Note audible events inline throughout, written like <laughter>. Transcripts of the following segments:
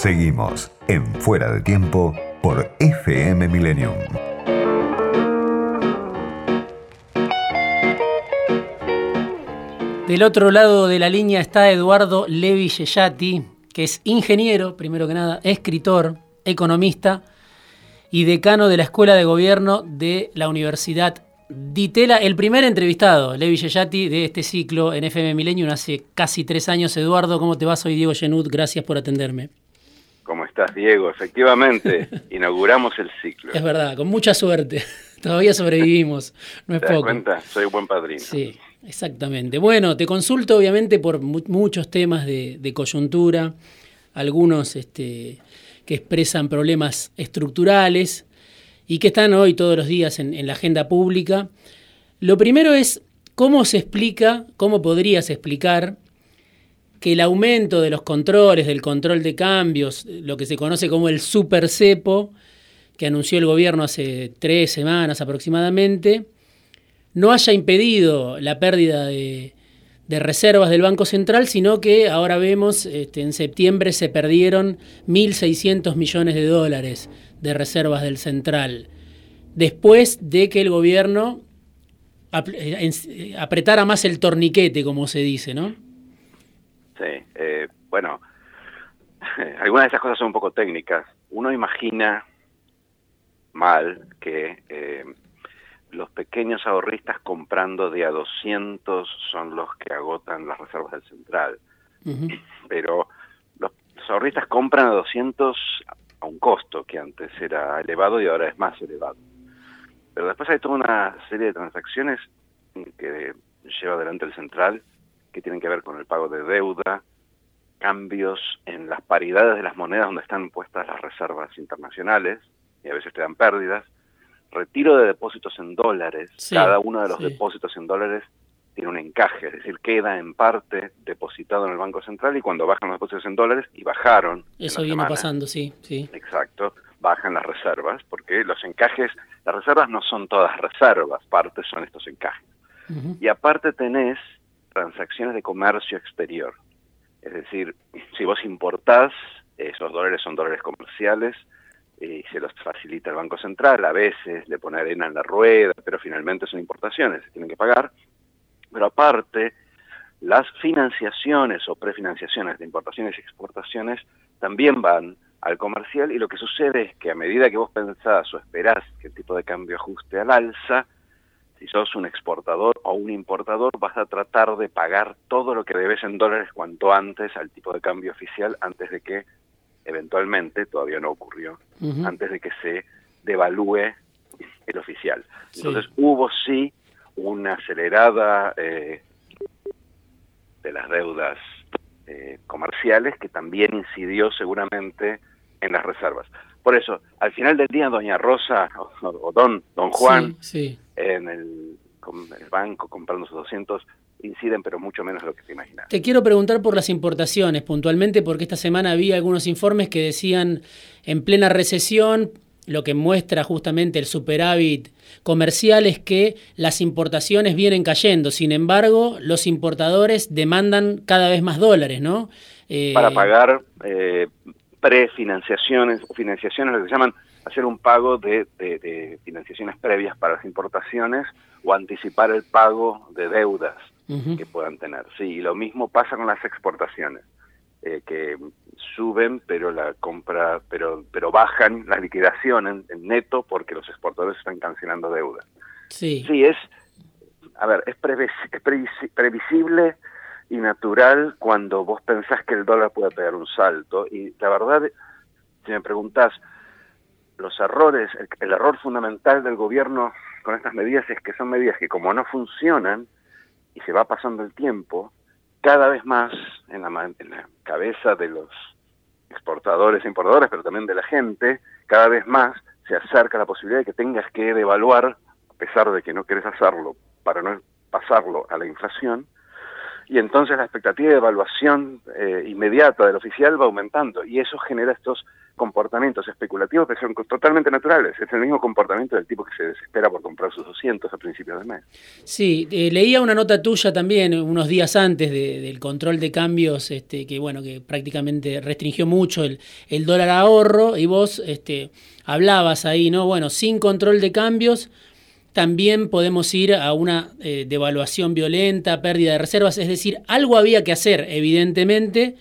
Seguimos en Fuera de Tiempo por FM Millennium. Del otro lado de la línea está Eduardo Levi Yeyati, que es ingeniero, primero que nada, escritor, economista y decano de la Escuela de Gobierno de la Universidad Ditela, el primer entrevistado, Levi Yeyati, de este ciclo en FM Millennium hace casi tres años. Eduardo, ¿cómo te va? Soy Diego Genut, gracias por atenderme. ¿Cómo estás, Diego? Efectivamente, <laughs> inauguramos el ciclo. Es verdad, con mucha suerte. <laughs> Todavía sobrevivimos, no es ¿Te das poco. cuenta? Soy buen padrino. Sí, exactamente. Bueno, te consulto obviamente por mu- muchos temas de, de coyuntura, algunos este, que expresan problemas estructurales y que están hoy todos los días en, en la agenda pública. Lo primero es cómo se explica, cómo podrías explicar que el aumento de los controles, del control de cambios, lo que se conoce como el super cepo, que anunció el gobierno hace tres semanas aproximadamente, no haya impedido la pérdida de, reservas del Banco Central, sino que ahora vemos, este, en septiembre se perdieron 1.600 millones de dólares de reservas del Central, después de que el gobierno eh, en- apretara más el torniquete, como se dice, ¿no? Sí, eh, bueno, <laughs> algunas de esas cosas son un poco técnicas. Uno imagina mal que eh, los pequeños ahorristas comprando de a 200 son los que agotan las reservas del central, pero los, los ahorristas compran a 200 a un costo que antes era elevado y ahora es más elevado. Pero después hay toda una serie de transacciones que lleva adelante el central que tienen que ver con el pago de deuda, cambios en las paridades de las monedas donde están puestas las reservas internacionales y a veces te dan pérdidas, retiro de depósitos en dólares, Sí, cada uno de los sí. depósitos en dólares tiene un encaje, es decir, queda en parte depositado en el Banco Central y cuando bajan los depósitos en dólares, y bajaron. Eso viene semana, pasando, sí, sí. Exacto, bajan las reservas, porque los encajes, las reservas no son todas reservas, parte son estos encajes. Y aparte tenés transacciones de comercio exterior. Es decir, si vos importás, esos dólares son dólares comerciales y se los facilita el Banco Central. A veces le pone arena en la rueda, pero finalmente son importaciones, se tienen que pagar. Pero aparte, las financiaciones o prefinanciaciones de importaciones y exportaciones también van al comercial y lo que sucede es que a medida que vos pensás o esperás que el tipo de cambio ajuste al alza, si sos un exportador o un importador, vas a tratar de pagar todo lo que debes en dólares cuanto antes al tipo de cambio oficial, antes de que eventualmente, todavía no ocurrió, antes de que se devalúe el oficial. Sí. Entonces hubo sí una acelerada eh, de las deudas eh, comerciales que también incidió seguramente en las reservas. Por eso, al final del día, doña Rosa o, o don, don Juan, Sí, sí. En el, com- el banco comprando sus 200 inciden, pero mucho menos de lo que te imaginas. Te quiero preguntar por las importaciones puntualmente, porque esta semana había algunos informes que decían en plena recesión, lo que muestra justamente el superávit comercial es que las importaciones vienen cayendo. Sin embargo, los importadores demandan cada vez más dólares, ¿no? Eh, Para pagar eh, prefinanciaciones o financiaciones, lo que se llaman hacer un pago de, de- de financiaciones previas para las importaciones o anticipar el pago de deudas que puedan tener. Sí, y lo mismo pasa con las exportaciones, eh, que suben, pero la compra, pero pero bajan la liquidación en, en neto porque los exportadores están cancelando deuda. Sí. Sí, es, a ver, es, previs- es previsi- previsible y natural cuando vos pensás que el dólar puede pegar un salto. Y la verdad, si me preguntás, los errores, el, error fundamental del gobierno con estas medidas es que son medidas que como no funcionan y se va pasando el tiempo, cada vez más en la, en la cabeza de los exportadores e importadores, pero también de la gente, cada vez más se acerca la posibilidad de que tengas que devaluar, a pesar de que no quieres hacerlo, para no pasarlo a la inflación, y entonces la expectativa de evaluación eh, inmediata del oficial va aumentando, y eso genera estos comportamientos especulativos que son totalmente naturales. Es el mismo comportamiento del tipo que se desespera por comprar sus 200 a principios de mes. Sí, eh, leía una nota tuya también unos días antes del control de cambios, este, que bueno, que prácticamente restringió mucho el, dólar ahorro y vos este, hablabas ahí, ¿no? Bueno, sin control de cambios también podemos ir a una eh, devaluación violenta, pérdida de reservas, es decir, algo había que hacer, evidentemente.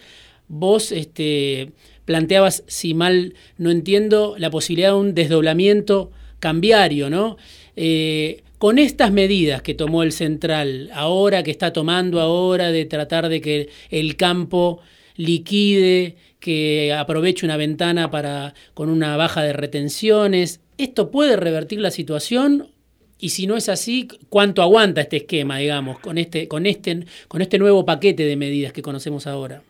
Vos este, planteabas, si mal no entiendo, la posibilidad de un desdoblamiento cambiario, ¿no? Eh, con estas medidas que tomó el central, ahora que está tomando ahora de tratar de que el campo liquide, que aproveche una ventana para con una baja de retenciones, ¿esto puede revertir la situación y si no es así, ¿cuánto aguanta este esquema, digamos, con este, con este, con este nuevo paquete de medidas que conocemos ahora?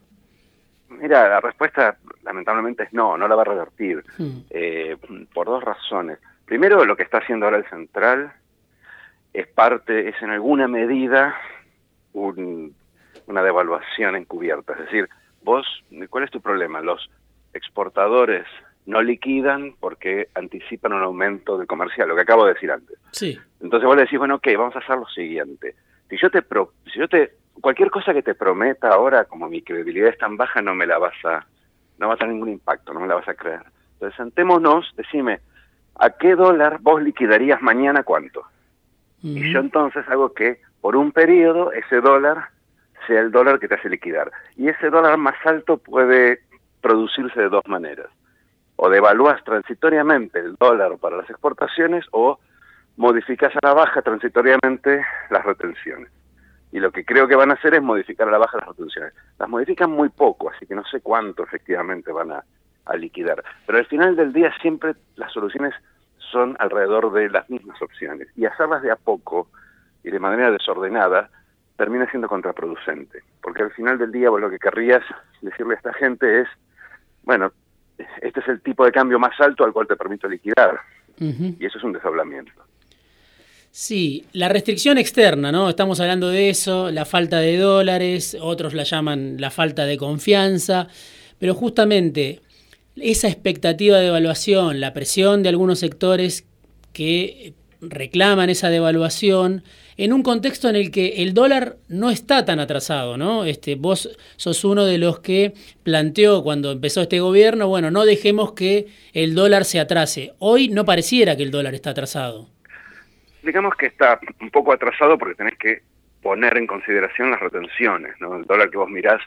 Mira, la respuesta lamentablemente es no, no la va a revertir, hmm. eh, por dos razones. Primero, lo que está haciendo ahora el central es parte, es en alguna medida una devaluación encubierta. Es decir, vos, ¿cuál es tu problema? Los exportadores no liquidan porque anticipan un aumento del comercial, lo que acabo de decir antes. Sí. Entonces vos le decís, bueno, ok, vamos a hacer lo siguiente. Si yo te, pro, si yo te, cualquier cosa que te prometa ahora, como mi credibilidad es tan baja, no me la vas a, no va a tener ningún impacto, no me la vas a creer. Entonces sentémonos, decime, ¿a qué dólar vos liquidarías mañana cuánto? Y yo entonces hago que por un periodo ese dólar sea el dólar que te hace liquidar. Y ese dólar más alto puede producirse de dos maneras o devalúas transitoriamente el dólar para las exportaciones o modificas a la baja transitoriamente las retenciones. Y lo que creo que van a hacer es modificar a la baja las retenciones. Las modifican muy poco, así que no sé cuánto efectivamente van a, liquidar. Pero al final del día siempre las soluciones son alrededor de las mismas opciones. Y hacerlas de a poco y de manera desordenada termina siendo contraproducente. Porque al final del día vos lo que querrías decirle a esta gente es, bueno, este es el tipo de cambio más alto al cual te permito liquidar. Y eso es un desdoblamiento. Sí, la restricción externa, ¿no? Estamos hablando de eso, la falta de dólares, otros la llaman la falta de confianza, pero justamente esa expectativa de evaluación, la presión de algunos sectores que reclaman esa devaluación en un contexto en el que el dólar no está tan atrasado, ¿no? Este, vos sos uno de los que planteó cuando empezó este gobierno, bueno, no dejemos que el dólar se atrase. Hoy no pareciera que el dólar está atrasado. Digamos que está un poco atrasado porque tenés que poner en consideración las retenciones, ¿no? El dólar que vos mirás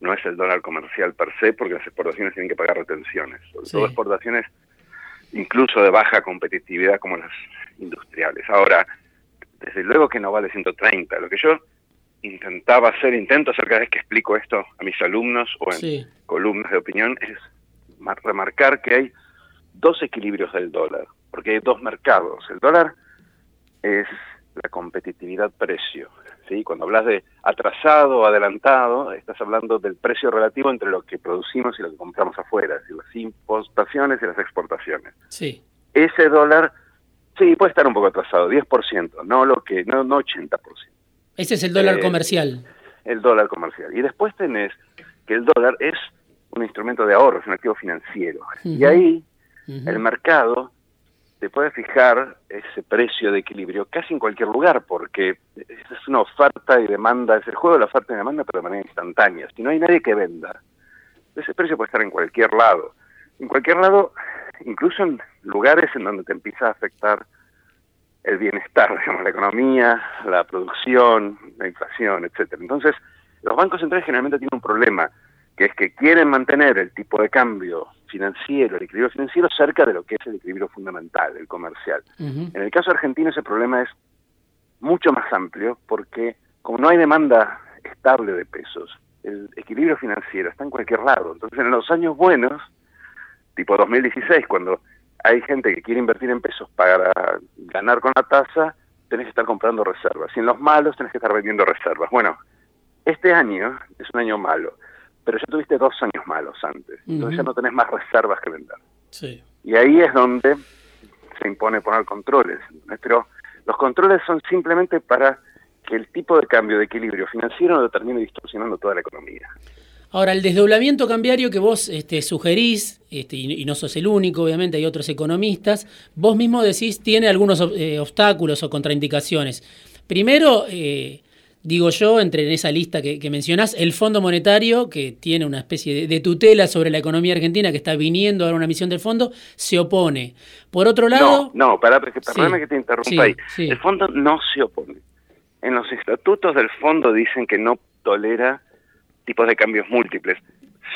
no es el dólar comercial per se porque las exportaciones tienen que pagar retenciones, sobre todo exportaciones incluso de baja competitividad como las industriales. Ahora, desde luego que no vale 130. Lo que yo intentaba hacer, intento hacer cada vez que explico esto a mis alumnos o en columnas de opinión, es remarcar que hay dos equilibrios del dólar, porque hay dos mercados. El dólar es la competitividad precio. ¿sí? Cuando hablas de atrasado o adelantado, estás hablando del precio relativo entre lo que producimos y lo que compramos afuera, es las importaciones y las exportaciones. Sí. Ese dólar Sí, puede estar un poco atrasado, 10%, no lo que no, no 80%. Ese es el dólar eh, comercial. El dólar comercial. Y después tenés que el dólar es un instrumento de ahorro, es un activo financiero. Y ahí el mercado te puede fijar ese precio de equilibrio casi en cualquier lugar, porque es una oferta y demanda, es el juego de la oferta y demanda, pero de manera instantánea. Si no hay nadie que venda, ese precio puede estar en cualquier lado. En cualquier lado incluso en lugares en donde te empieza a afectar el bienestar, <laughs> digamos, la economía, la producción, la inflación, etcétera. Entonces, los bancos centrales generalmente tienen un problema, que es que quieren mantener el tipo de cambio financiero, el equilibrio financiero, cerca de lo que es el equilibrio fundamental, el comercial. En el caso argentino ese problema es mucho más amplio porque como no hay demanda estable de pesos, el equilibrio financiero está en cualquier lado. Entonces, en los años buenos, tipo 2016, cuando hay gente que quiere invertir en pesos para ganar con la tasa, tenés que estar comprando reservas. Y en los malos tenés que estar vendiendo reservas. Bueno, este año es un año malo, pero ya tuviste dos años malos antes. Entonces ya no tenés más reservas que vender. Sí. Y ahí es donde se impone poner controles. Pero los controles son simplemente para que el tipo de cambio de equilibrio financiero no termine distorsionando toda la economía. Ahora, el desdoblamiento cambiario que vos este, sugerís, este, y, no sos el único, obviamente hay otros economistas, vos mismo decís tiene algunos eh, obstáculos o contraindicaciones. Primero, eh, digo yo, entre en esa lista que, mencionás, el Fondo Monetario, que tiene una especie de, tutela sobre la economía argentina, que está viniendo a dar una misión del fondo, se opone. Por otro lado... No, no, para, perdóname que te interrumpa ahí. El fondo no se opone. En los estatutos del fondo dicen que no tolera tipos de cambios múltiples,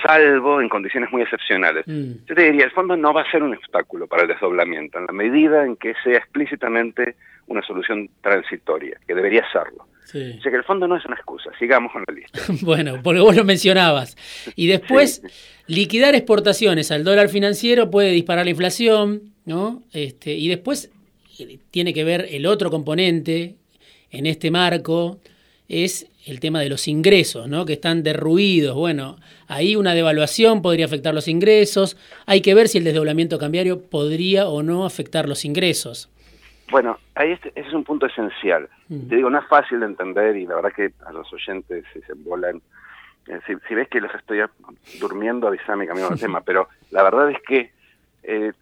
salvo en condiciones muy excepcionales. Mm. Yo te diría, el fondo no va a ser un obstáculo para el desdoblamiento, en la medida en que sea explícitamente una solución transitoria, que debería serlo. O sea que el fondo no es una excusa, sigamos con la lista. <laughs> bueno, porque vos lo mencionabas. Y después, liquidar exportaciones al dólar financiero puede disparar la inflación, ¿no? Este, y después eh, tiene que ver el otro componente en este marco, es el tema de los ingresos, ¿no? que están derruidos. Bueno, ahí una devaluación podría afectar los ingresos. Hay que ver si el desdoblamiento cambiario podría o no afectar los ingresos. Bueno, ahí ese es un punto esencial. Mm. Te digo, no es fácil de entender y la verdad que a los oyentes se embolan. Eh, si, ves que los estoy durmiendo, avísame, cambiamos <laughs> de tema. Pero la verdad es que eh,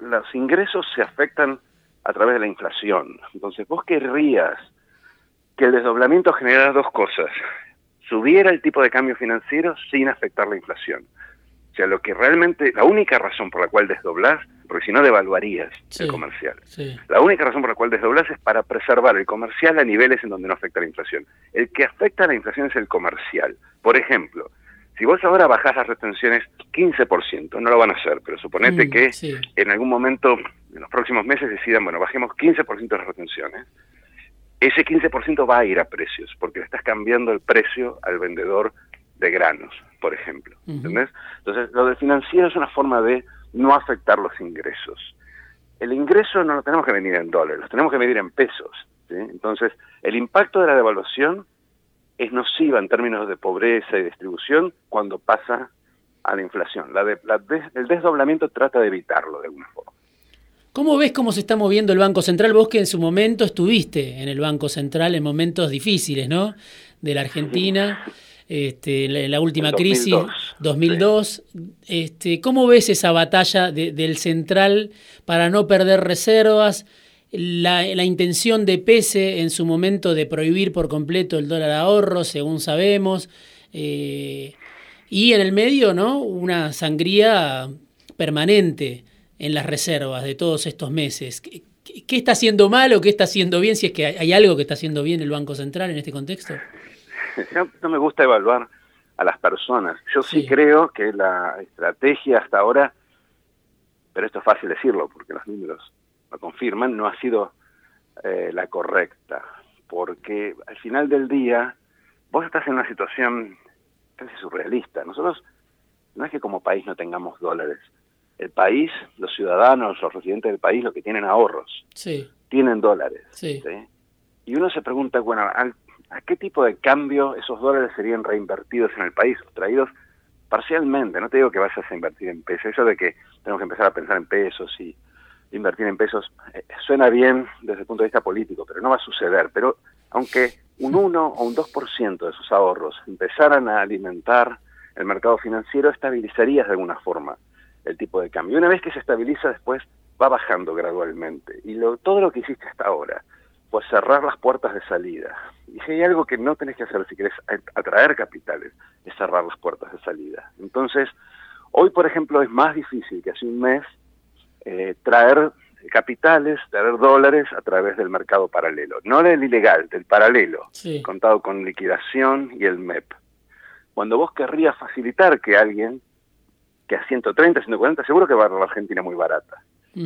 los ingresos se afectan a través de la inflación. Entonces, vos querrías que el desdoblamiento generara dos cosas. Subiera el tipo de cambio financiero sin afectar la inflación. O sea, lo que realmente, la única razón por la cual desdoblás, porque si no devaluarías el comercial. La única razón por la cual desdoblás es para preservar el comercial a niveles en donde no afecta la inflación. El que afecta a la inflación es el comercial. Por ejemplo, si vos ahora bajás las retenciones 15%, no lo van a hacer, pero suponete mm, que en algún momento, en los próximos meses, decidan, bueno, bajemos 15% de las retenciones ese 15% va a ir a precios, porque le estás cambiando el precio al vendedor de granos, por ejemplo. ¿Entendés? Entonces, lo del financiero es una forma de no afectar los ingresos. El ingreso no lo tenemos que venir en dólares, lo tenemos que medir en pesos. Entonces, el impacto de la devaluación es nociva en términos de pobreza y distribución cuando pasa a la inflación. La el desdoblamiento trata de evitarlo de alguna forma. ¿Cómo ves cómo se está moviendo el Banco Central? Vos que en su momento estuviste en el Banco Central en momentos difíciles, ¿no? De la Argentina, <laughs> este, la, la última crisis, 2002. Este, ¿Cómo ves esa batalla del Central para no perder reservas? La, intención de Pese en su momento de prohibir por completo el dólar ahorro, según sabemos. Eh, y en el medio, ¿no? Una sangría permanente en las reservas de todos estos meses. ¿Qué, está haciendo mal o qué está haciendo bien? Si es que hay algo que está haciendo bien el Banco Central en este contexto. No, me gusta evaluar a las personas. Yo sí. creo que la estrategia hasta ahora, pero esto es fácil decirlo porque los números lo confirman, no ha sido eh, la correcta. Porque al final del día, vos estás en una situación casi surrealista. Nosotros no es que como país no tengamos dólares, el país, los ciudadanos, los residentes del país, lo que tienen ahorros, sí. tienen dólares. Sí. Y uno se pregunta, bueno, ¿a, qué tipo de cambio esos dólares serían reinvertidos en el país o traídos parcialmente? No te digo que vayas a invertir en pesos, eso de que tenemos que empezar a pensar en pesos y invertir en pesos eh, suena bien desde el punto de vista político, pero no va a suceder. Pero aunque un 1 o un 2% de esos ahorros empezaran a alimentar el mercado financiero, estabilizarías de alguna forma el tipo de cambio. Una vez que se estabiliza, después va bajando gradualmente. Y lo, todo lo que hiciste hasta ahora, pues cerrar las puertas de salida. Y si hay algo que no tenés que hacer si querés atraer capitales, es cerrar las puertas de salida. Entonces, hoy, por ejemplo, es más difícil que hace un mes eh, traer capitales, traer dólares a través del mercado paralelo. No del ilegal, del paralelo, contado con liquidación y el MEP. Cuando vos querrías facilitar que alguien que a 130, 140 seguro que va a la Argentina muy barata.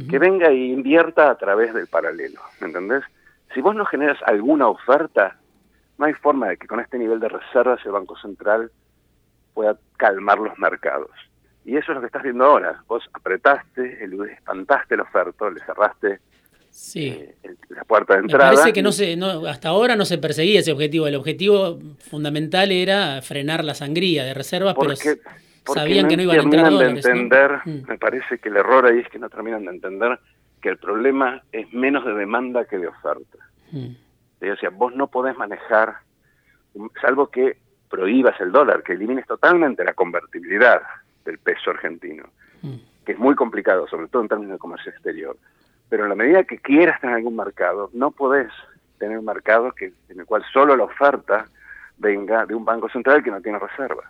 Que venga e invierta a través del paralelo, ¿me entendés? Si vos no generas alguna oferta, no hay forma de que con este nivel de reservas el Banco Central pueda calmar los mercados. Y eso es lo que estás viendo ahora. Vos apretaste, espantaste la oferta, le cerraste eh, la puerta de entrada. Me parece que no se, no, hasta ahora no se perseguía ese objetivo. El objetivo fundamental era frenar la sangría de reservas, pero sabían que no iban a entrar de entender, mm. me parece que el error ahí es que no terminan de entender que el problema es menos de demanda que de oferta. Mm. O sea, vos no podés manejar, salvo que prohíbas el dólar, que elimines totalmente la convertibilidad del peso argentino, mm. que es muy complicado, sobre todo en términos de comercio exterior. Pero en la medida que quieras tener algún mercado, no podés tener un mercado que, en el cual solo la oferta venga de un banco central que no tiene reserva.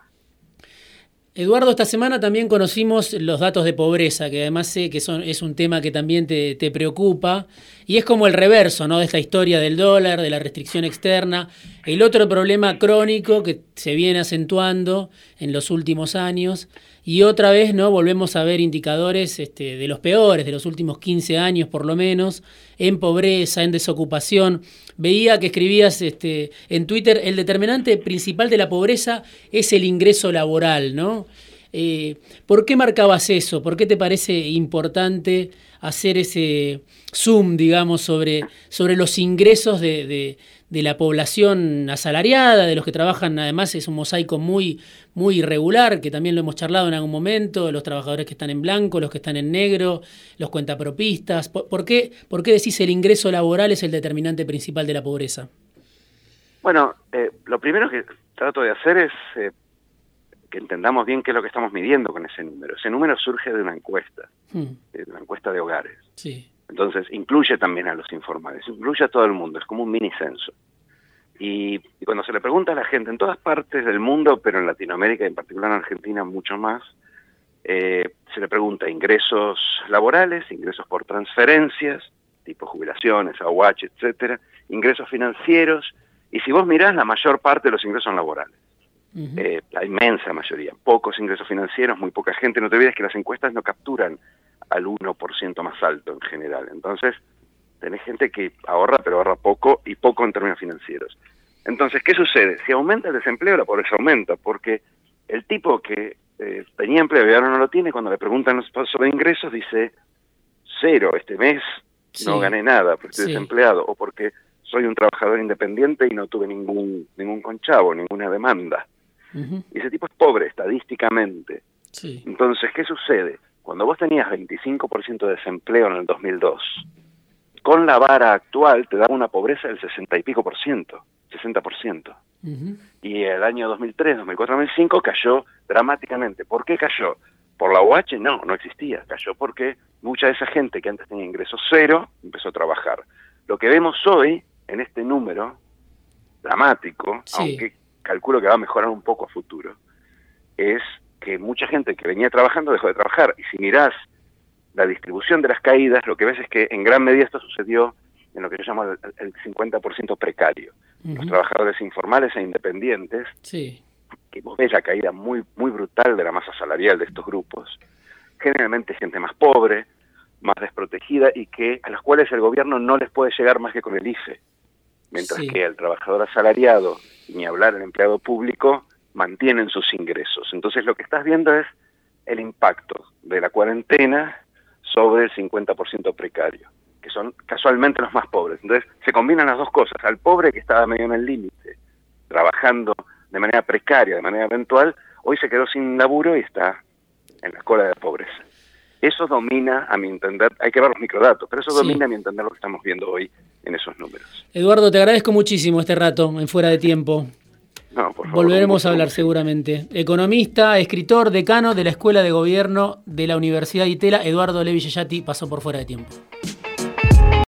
Eduardo, esta semana también conocimos los datos de pobreza, que además sé que son, es un tema que también te, te, preocupa, y es como el reverso ¿no? de esta historia del dólar, de la restricción externa. El otro problema crónico que se viene acentuando en los últimos años y otra vez no volvemos a ver indicadores este, de los peores, de los últimos 15 años por lo menos, en pobreza, en desocupación. Veía que escribías este, en Twitter, el determinante principal de la pobreza es el ingreso laboral, ¿no? Eh, ¿Por qué marcabas eso? ¿Por qué te parece importante hacer ese zoom, digamos, sobre, sobre los ingresos de de la población asalariada, de los que trabajan, además es un mosaico muy, muy irregular, que también lo hemos charlado en algún momento, los trabajadores que están en blanco, los que están en negro, los cuentapropistas. ¿Por, qué, ¿Por qué decís el ingreso laboral es el determinante principal de la pobreza? Bueno, eh, lo primero que trato de hacer es eh, que entendamos bien qué es lo que estamos midiendo con ese número. Ese número surge de una encuesta, hmm. de una encuesta de hogares. Sí. Entonces, incluye también a los informales, incluye a todo el mundo, es como un mini censo. Y, cuando se le pregunta a la gente en todas partes del mundo, pero en Latinoamérica y en particular en Argentina mucho más, eh, se le pregunta ingresos laborales, ingresos por transferencias, tipo jubilaciones, aguache, etcétera, ingresos financieros, y si vos mirás, la mayor parte de los ingresos son laborales. Eh, la inmensa mayoría, pocos ingresos financieros, muy poca gente. No te olvides que las encuestas no capturan al 1% más alto en general. Entonces, tenés gente que ahorra, pero ahorra poco y poco en términos financieros. Entonces, ¿qué sucede? Si aumenta el desempleo, la pobreza aumenta, porque el tipo que eh, tenía empleo y ahora no lo tiene, cuando le preguntan sobre ingresos, dice cero este mes, no gané nada porque estoy desempleado, o porque soy un trabajador independiente y no tuve ningún, ningún conchavo, ninguna demanda. Y ese tipo es pobre estadísticamente. Entonces, ¿qué sucede? Cuando vos tenías 25% de desempleo en el 2002, con la vara actual te da una pobreza del 60 y pico por ciento, 60 por ciento. Y el año 2003, 2004, 2005 cayó dramáticamente. ¿Por qué cayó? ¿Por la UH? No, no existía. Cayó porque mucha de esa gente que antes tenía ingresos cero empezó a trabajar. Lo que vemos hoy en este número dramático, aunque calculo que va a mejorar un poco a futuro, es que mucha gente que venía trabajando dejó de trabajar. Y si mirás la distribución de las caídas, lo que ves es que en gran medida esto sucedió en lo que yo llamo el, 50% precario. Los trabajadores informales e independientes, sí. que vos ves la caída muy, muy brutal de la masa salarial de estos grupos, generalmente gente más pobre, más desprotegida y que a los cuales el gobierno no les puede llegar más que con el IFE. Mientras que el trabajador asalariado, ni hablar el empleado público, mantienen sus ingresos. Entonces lo que estás viendo es el impacto de la cuarentena sobre el 50% precario, que son casualmente los más pobres. Entonces se combinan las dos cosas. Al pobre que estaba medio en el límite, trabajando de manera precaria, de manera eventual, hoy se quedó sin laburo y está en la cola de pobreza. Eso domina, a mi entender, hay que ver los microdatos, pero eso domina, a mi entender, lo que estamos viendo hoy en esos números. Eduardo, te agradezco muchísimo este rato en Fuera de Tiempo. Volveremos a hablar seguramente. Economista, escritor, decano de la Escuela de Gobierno de la Universidad de Itela, Eduardo Levi pasó por fuera de tiempo.